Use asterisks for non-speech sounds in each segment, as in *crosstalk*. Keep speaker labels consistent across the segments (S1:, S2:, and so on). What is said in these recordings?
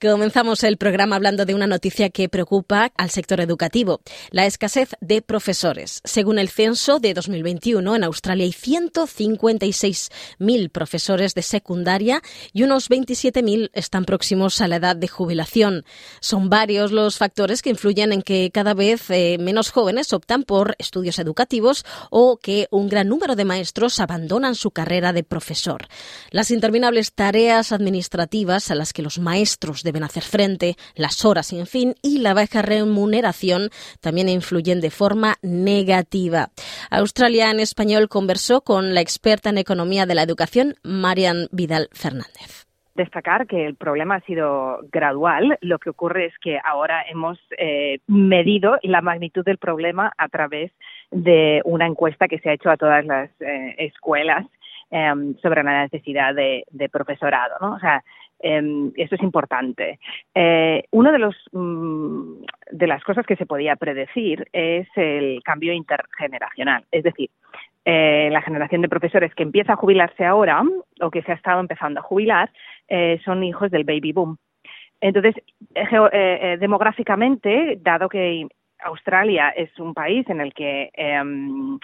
S1: Comenzamos el programa hablando de una noticia que preocupa al sector educativo, la escasez de profesores. Según el censo de 2021, en Australia hay 156.000 profesores de secundaria y unos 27.000 están próximos a la edad de jubilación. Son varios los factores que influyen en que cada vez eh, menos jóvenes optan por estudios educativos o que un gran número de maestros abandonan su carrera de profesor. Las interminables tareas administrativas a las que los maestros deben hacer frente, las horas sin fin y la baja remuneración también influyen de forma negativa. Australia en español conversó con la experta en economía de la educación, Marian Vidal Fernández
S2: destacar que el problema ha sido gradual. Lo que ocurre es que ahora hemos eh, medido la magnitud del problema a través de una encuesta que se ha hecho a todas las eh, escuelas em, sobre la necesidad de, profesorado. ¿no? Eh, esto es importante. Eh, una de, los, mm, de las cosas que se podía predecir es el cambio intergeneracional. Es decir, eh, la generación de profesores que empieza a jubilarse ahora o que se ha estado empezando a jubilar eh, son hijos del baby boom. Entonces, demográficamente, dado que Australia es un país en el que em,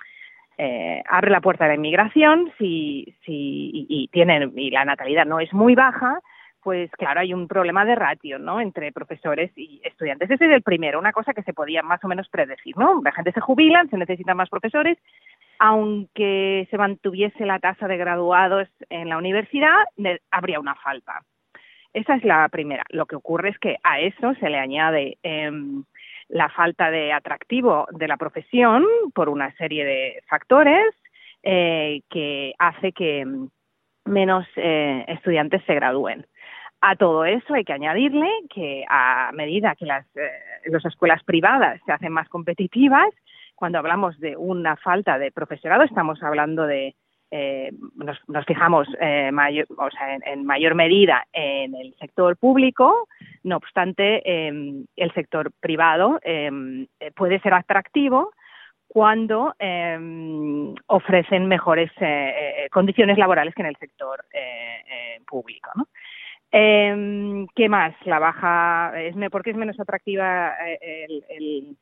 S2: abre la puerta de la inmigración si, si, y, y, tiene, y la natalidad no es muy baja, pues claro, hay un problema de ratio, ¿no? Entre profesores y estudiantes. Ese es el primero, una cosa que se podía más o menos predecir, ¿no? La gente se jubila, se necesitan más profesores, aunque se mantuviese la tasa de graduados en la universidad, habría una falta. Esa es la primera. Lo que ocurre es que a eso se le añade eh, la falta de atractivo de la profesión por una serie de factores eh, que hace que menos eh, estudiantes se gradúen. A todo eso hay que añadirle que a medida que las, eh, las escuelas privadas se hacen más competitivas, cuando hablamos de una falta de profesorado, estamos hablando de, eh, nos, nos, fijamos eh, mayor, o sea, en, en, mayor medida en el sector público, no obstante, eh, el sector privado eh, puede ser atractivo cuando eh, ofrecen mejores eh, condiciones laborales que en el sector público. ¿no? Eh, ¿Qué más? La baja, es, ¿por qué es menos atractiva eh, el,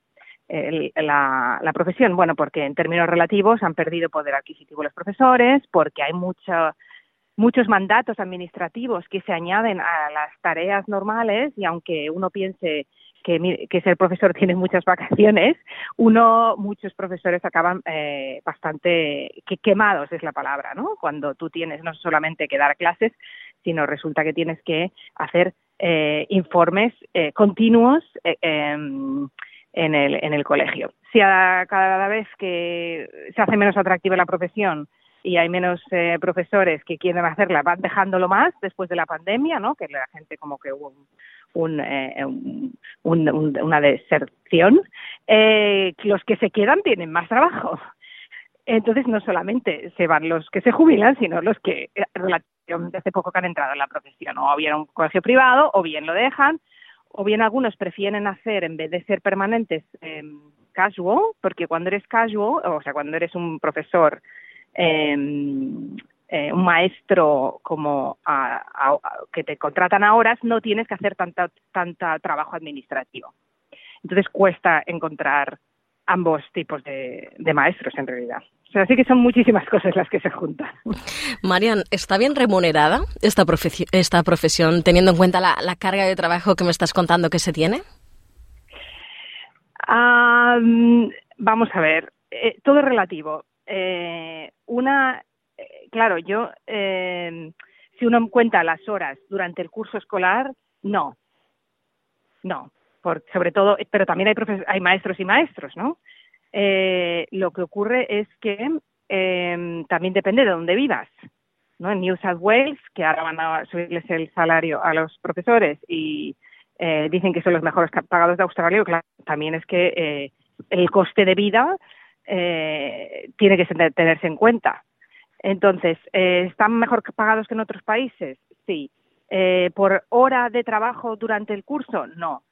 S2: el, la, la, profesión? Bueno, porque en términos relativos han perdido poder adquisitivo los profesores, porque hay mucho, muchos mandatos administrativos que se añaden a las tareas normales y aunque uno piense que, que ser profesor *laughs* tiene muchas vacaciones, uno, muchos profesores acaban eh, bastante que quemados es la palabra, ¿no? Cuando tú tienes no solamente que dar clases, sino resulta que tienes que hacer eh, informes eh, continuos eh, en, el, en el colegio. Si a cada vez que se hace menos atractiva la profesión y hay menos eh, profesores que quieren hacerla, van dejándolo más después de la pandemia, ¿no? Que la gente como que hubo un, un, eh, un, un, una deserción. Eh, los que se quedan tienen más trabajo. Entonces no solamente se van los que se jubilan, sino los que relativamente hace poco que han entrado en la profesión, o bien un colegio privado, o bien lo dejan, o bien algunos prefieren hacer, en vez de ser permanentes, eh, casual, porque cuando eres casual, o sea, cuando eres un profesor eh, eh, un maestro como a, que te contratan a horas, no tienes que hacer tanta, tanta trabajo administrativo. Entonces cuesta encontrar ambos tipos de maestros en realidad. Sea, así que son muchísimas cosas las que se juntan.
S1: Marian, ¿está bien remunerada esta, profesión, esta profesión teniendo en cuenta la, la, carga de trabajo que me estás contando que se tiene?
S2: Um, vamos a ver, eh, todo es relativo eh, una, eh, claro, yo, eh, si uno cuenta las horas durante el curso escolar, no, no, por, sobre todo, pero también hay, hay maestros y maestros, ¿no? Eh, lo que ocurre es que eh, también depende de dónde vivas. ¿no? En New South Wales, que ahora van a subirles el salario a los profesores y eh, dicen que son los mejores pagados de Australia, también es que eh, el coste de vida eh, tiene que tenerse en cuenta. Entonces, eh, ¿están mejor pagados que en otros países? Sí. Eh, ¿Por hora de trabajo durante el curso? No.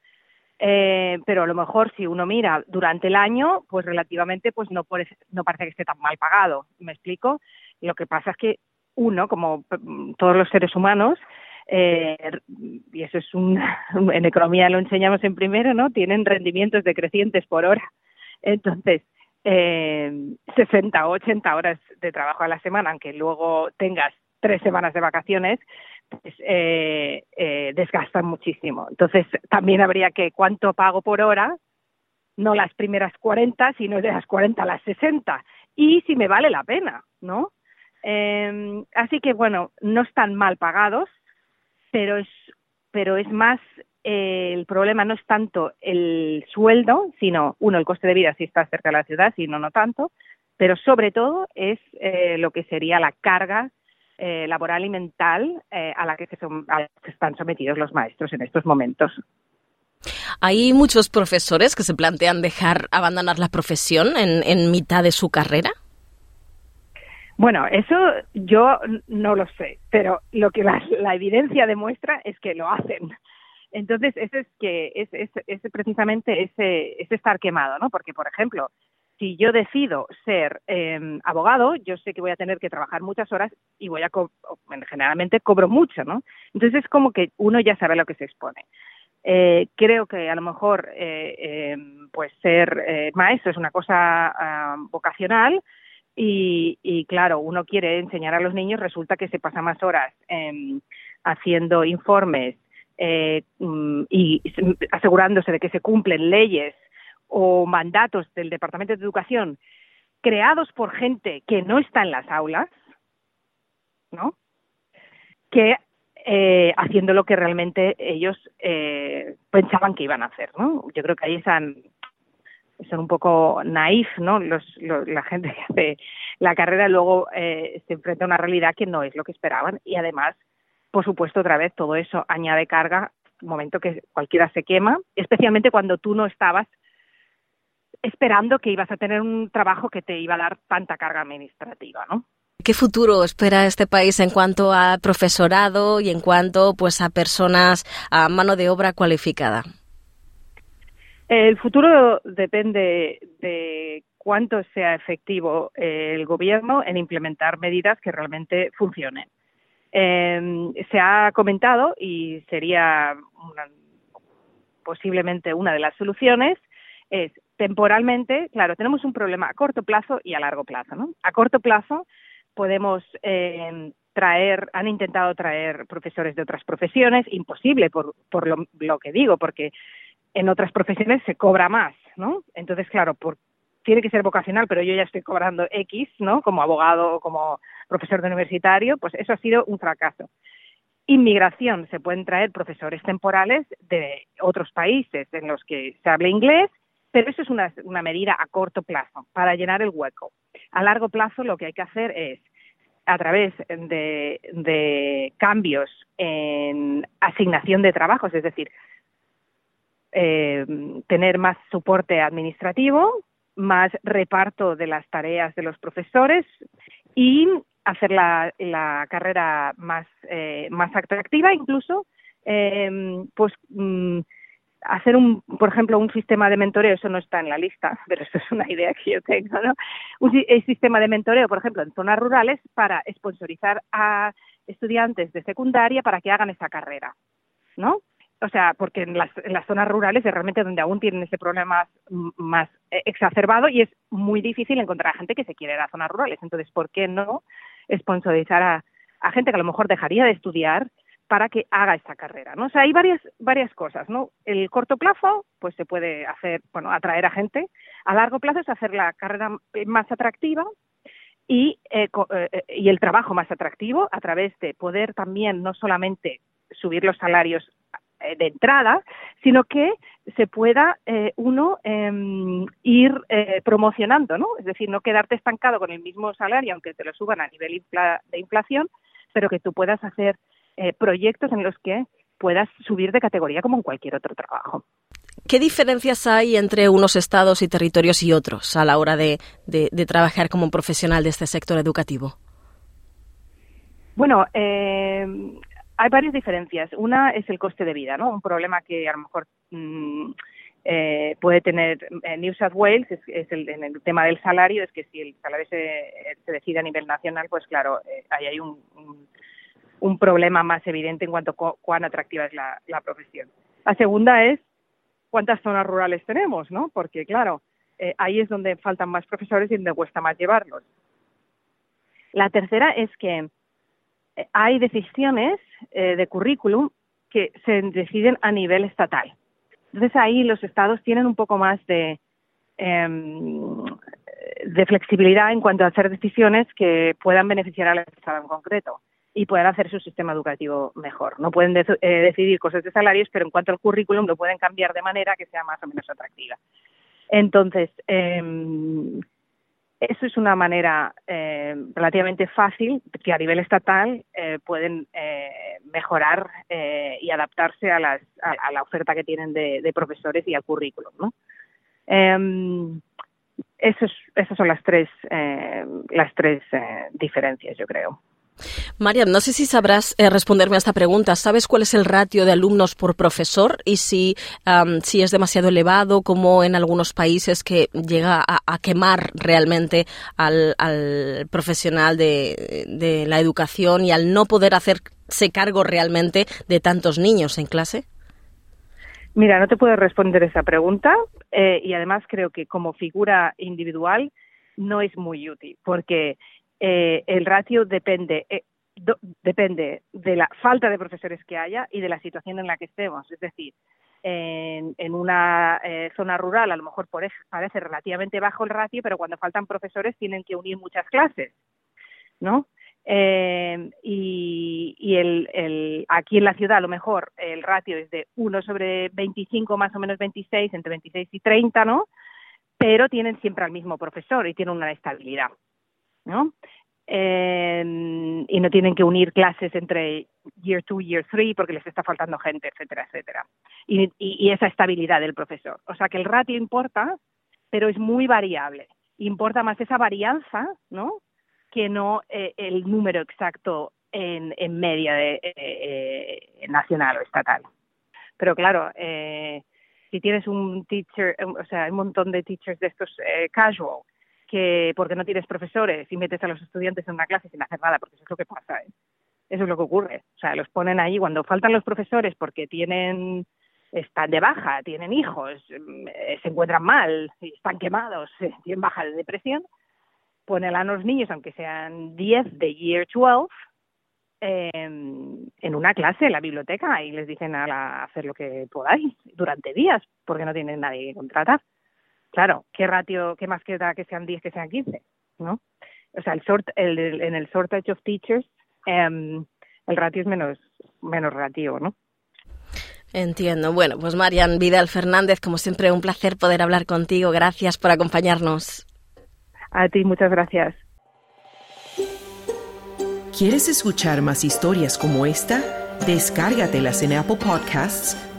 S2: Eh, pero a lo mejor si uno mira durante el año, pues relativamente pues no, no parece que esté tan mal pagado. ¿Me explico? Lo que pasa es que uno, como todos los seres humanos, eh, y eso es *laughs* un, en economía lo enseñamos en primero, ¿no? Tienen rendimientos decrecientes por hora. Entonces, eh, 60 o 80 horas de trabajo a la semana, aunque luego tengas tres semanas de vacaciones, eh, eh, desgastan muchísimo. Entonces, también habría que cuánto pago por hora, no las primeras 40, sino de las 40 a las 60, y si me vale la pena, ¿no? Eh, así que, bueno, no están mal pagados, pero es, pero es más, eh, el problema no es tanto el sueldo, sino, uno, el coste de vida si estás cerca de la ciudad, si no, no tanto, pero sobre todo es eh, lo que sería la carga eh, laboral y mental eh, a, la que se son, a la que están sometidos los maestros en estos momentos.
S1: ¿Hay muchos profesores que se plantean dejar abandonar la profesión en, en mitad de su carrera?
S2: Bueno, eso yo no lo sé, pero lo que la, la evidencia demuestra es que lo hacen. Entonces, ese es que es, es, es precisamente ese, ese estar quemado, ¿no? Porque, por ejemplo, si yo decido ser eh, abogado, yo sé que voy a tener que trabajar muchas horas y voy a, co generalmente cobro mucho, ¿no? Entonces es como que uno ya sabe lo que se expone. Eh, creo que a lo mejor eh, eh, pues ser eh, maestro es una cosa uh, vocacional, y, y, claro, uno quiere enseñar a los niños, resulta que se pasa más horas eh, haciendo informes eh, mm, y asegurándose de que se cumplen leyes o mandatos del Departamento de Educación creados por gente que no está en las aulas, ¿no? Que eh, haciendo lo que realmente ellos eh, pensaban que iban a hacer, ¿no? Yo creo que ahí están son un poco naif, ¿no? Los, los, la gente que hace la carrera luego eh, se enfrenta a una realidad que no es lo que esperaban y además, por supuesto, otra vez todo eso añade carga, momento que cualquiera se quema, especialmente cuando tú no estabas esperando que ibas a tener un trabajo que te iba a dar tanta carga administrativa, ¿no?
S1: ¿Qué futuro espera este país en cuanto a profesorado y en cuanto pues a personas a mano de obra cualificada?
S2: El futuro depende de cuánto sea efectivo el gobierno en implementar medidas que realmente funcionen. Eh, se ha comentado y sería una, posiblemente una de las soluciones es temporalmente, claro, tenemos un problema a corto plazo y a largo plazo. ¿no? A corto plazo podemos eh, traer, han intentado traer profesores de otras profesiones, imposible por, por lo, que digo, porque en otras profesiones se cobra más, ¿no? Entonces, claro, por, tiene que ser vocacional, pero yo ya estoy cobrando X, ¿no? Como abogado o como profesor de universitario, pues eso ha sido un fracaso. Inmigración, se pueden traer profesores temporales de otros países en los que se habla inglés, pero eso es una, una medida a corto plazo para llenar el hueco. A largo plazo lo que hay que hacer es a través de, de cambios en asignación de trabajos, es decir, eh, tener más soporte administrativo, más reparto de las tareas de los profesores y hacer la, carrera más, eh, más atractiva, incluso, eh, pues, mm, hacer un, por ejemplo, un sistema de mentoreo, eso no está en la lista, *laughs* pero eso es una idea que yo tengo, ¿no? Un sistema de mentoreo, por ejemplo, en zonas rurales para sponsorizar a estudiantes de secundaria para que hagan esa carrera, ¿no? o sea, porque en las, en las zonas rurales es realmente donde aún tienen ese problema más, más exacerbado y es muy difícil encontrar a gente que se quiere ir a zonas rurales. Entonces, ¿por qué no sponsorizar a, a gente que a lo mejor dejaría de estudiar para que haga esta carrera, ¿no? O sea, hay varias varias cosas, ¿no? El corto plazo, pues se puede hacer, bueno, atraer a gente. A largo plazo es hacer la carrera más atractiva y, eh, eh, y el trabajo más atractivo a través de poder también no solamente subir los salarios eh, de entrada, sino que se pueda eh, uno eh, ir eh, promocionando, ¿no? Es decir, no quedarte estancado con el mismo salario, aunque te lo suban a nivel de inflación, pero que tú puedas hacer eh, proyectos en los que puedas subir de categoría como en cualquier otro trabajo.
S1: ¿Qué diferencias hay entre unos estados y territorios y otros a la hora de, de, de trabajar como profesional de este sector educativo?
S2: Bueno, eh, hay varias diferencias. Una es el coste de vida, ¿no? Un problema que a lo mejor mmm, eh, puede tener eh, New South Wales es, el, en el tema del salario es que si el salario se, decide a nivel nacional pues claro eh, ahí hay un, un, problema más evidente en cuanto a cuán atractiva es la, profesión. La segunda es cuántas zonas rurales tenemos no porque claro ahí es donde faltan más profesores y donde cuesta más llevarlos. La tercera es que hay decisiones de currículum que se deciden a nivel estatal. Entonces ahí los estados tienen un poco más de, em, de flexibilidad en cuanto a hacer decisiones que puedan beneficiar al estado en concreto y puedan hacer su sistema educativo mejor. No pueden eh, decidir cosas de salarios, pero en cuanto al currículum lo pueden cambiar de manera que sea más o menos atractiva. Entonces, eh, eso es una manera eh, relativamente fácil que a nivel estatal eh, pueden eh, mejorar y adaptarse a, las, a, la oferta que tienen de, profesores y al currículum. ¿no? Em, esas son las tres, las tres diferencias, yo creo.
S1: María, no sé si sabrás eh, responderme a esta pregunta. ¿Sabes cuál es el ratio de alumnos por profesor y si, si es demasiado elevado, como en algunos países que llega a, quemar realmente al, profesional de, de, la educación y al no poder hacerse cargo realmente de tantos niños en clase?
S2: Mira, no te puedo responder esa pregunta eh, y además creo que como figura individual no es muy útil porque eh, el ratio depende, eh, depende de la falta de profesores que haya y de la situación en la que estemos. Es decir, en, una eh, zona rural a lo mejor parece relativamente bajo el ratio, pero cuando faltan profesores tienen que unir muchas clases, ¿no? y, el, aquí en la ciudad a lo mejor el ratio es de 1 sobre 25 más o menos 26, entre 26 y 30, ¿no? Pero tienen siempre al mismo profesor y tienen una estabilidad. ¿No? Eh, y no tienen que unir clases entre year 2 y year 3 porque les está faltando gente, etcétera, etcétera. Y, y, esa estabilidad del profesor. O sea que el ratio importa, pero es muy variable. Importa más esa varianza, ¿no? Que no eh, el número exacto en, en media de, eh, nacional o estatal. Pero claro, eh, si tienes un teacher, o sea, un montón de teachers de estos casual que porque no tienes profesores y metes a los estudiantes en una clase sin hacer nada, porque eso es lo que pasa, ¿eh? eso es lo que ocurre. O sea, los ponen ahí cuando faltan los profesores porque tienen están de baja, tienen hijos, eh, se encuentran mal, están quemados, *laughs* tienen baja de depresión, ponen a los niños, aunque sean 10 de Year 12, en una clase en la biblioteca y les dicen a hacer lo que podáis durante días porque no tienen nadie que contratar claro, ¿qué ratio, qué más queda que sean 10 que sean 15? ¿No? O sea, el sort, el, en el shortage of teachers, em, el ratio es menos, menos relativo, ¿no?
S1: Entiendo. Bueno, pues Marian Vidal Fernández, como siempre, un placer poder hablar contigo. Gracias por acompañarnos.
S2: A ti, muchas gracias.
S3: ¿Quieres escuchar más historias como esta? Descárgatelas en Apple Podcasts